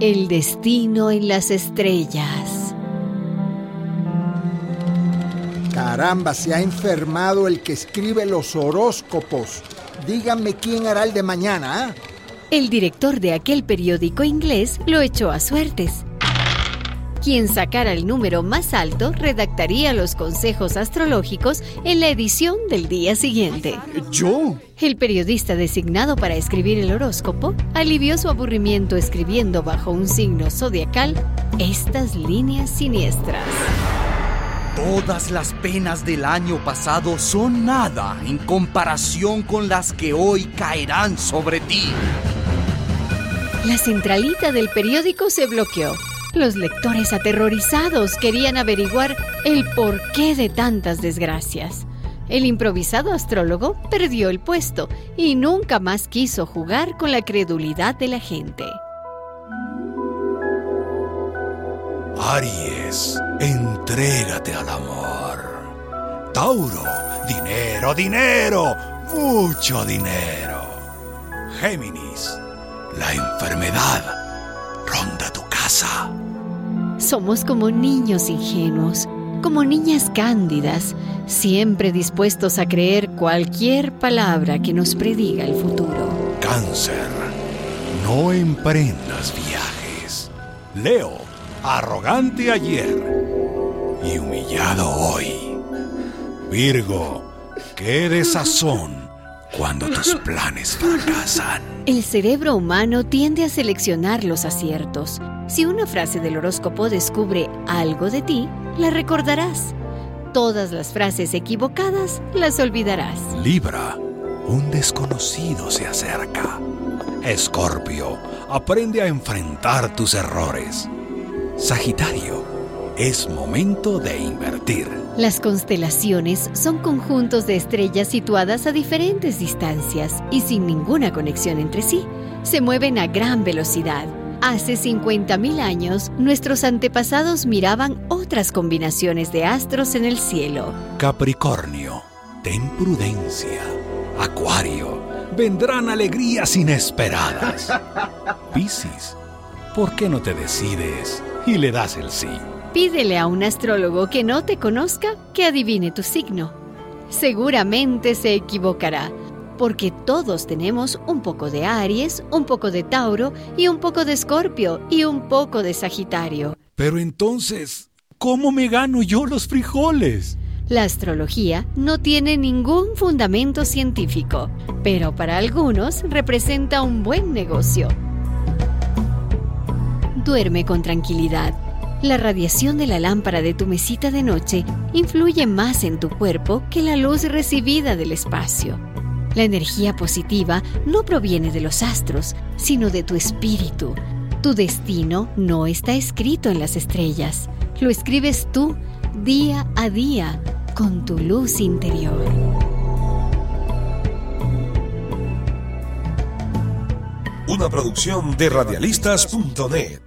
El destino en las estrellas. Caramba, se ha enfermado el que escribe los horóscopos. Díganme quién hará el de mañana, ¿ah? El director de aquel periódico inglés lo echó a suertes. Quien sacara el número más alto redactaría los consejos astrológicos en la edición del día siguiente. ¿Yo? El periodista designado para escribir el horóscopo alivió su aburrimiento escribiendo bajo un signo zodiacal estas líneas siniestras. Todas las penas del año pasado son nada en comparación con las que hoy caerán sobre ti. La centralita del periódico se bloqueó. Los lectores aterrorizados querían averiguar el porqué de tantas desgracias. El improvisado astrólogo perdió el puesto y nunca más quiso jugar con la credulidad de la gente. Aries, entrégate al amor. Tauro, dinero, dinero, mucho dinero. Géminis, la enfermedad ronda tu Somos como niños ingenuos, como niñas cándidas, siempre dispuestos a creer cualquier palabra que nos prediga el futuro. Cáncer, no emprendas viajes. Leo, arrogante ayer y humillado hoy. Virgo, qué desazón cuando tus planes fracasan. El cerebro humano tiende a seleccionar los aciertos. Si una frase del horóscopo descubre algo de ti, la recordarás. Todas las frases equivocadas las olvidarás. Libra, un desconocido se acerca. Escorpio, aprende a enfrentar tus errores. Sagitario, es momento de invertir. Las constelaciones son conjuntos de estrellas situadas a diferentes distancias y sin ninguna conexión entre sí. Se mueven a gran velocidad. Hace 50.000 años, nuestros antepasados miraban otras combinaciones de astros en el cielo. Capricornio, ten prudencia. Acuario, vendrán alegrías inesperadas. Piscis, ¿por qué no te decides y le das el sí? Pídele a un astrólogo que no te conozca que adivine tu signo. Seguramente se equivocará, porque todos tenemos un poco de Aries, un poco de Tauro y un poco de Escorpio y un poco de Sagitario. Pero entonces, ¿cómo me gano yo los frijoles? La astrología no tiene ningún fundamento científico, pero para algunos representa un buen negocio. Duerme con tranquilidad. La radiación de la lámpara de tu mesita de noche influye más en tu cuerpo que la luz recibida del espacio. La energía positiva no proviene de los astros, sino de tu espíritu. Tu destino no está escrito en las estrellas, lo escribes tú día a día con tu luz interior. Una producción de radialistas.net.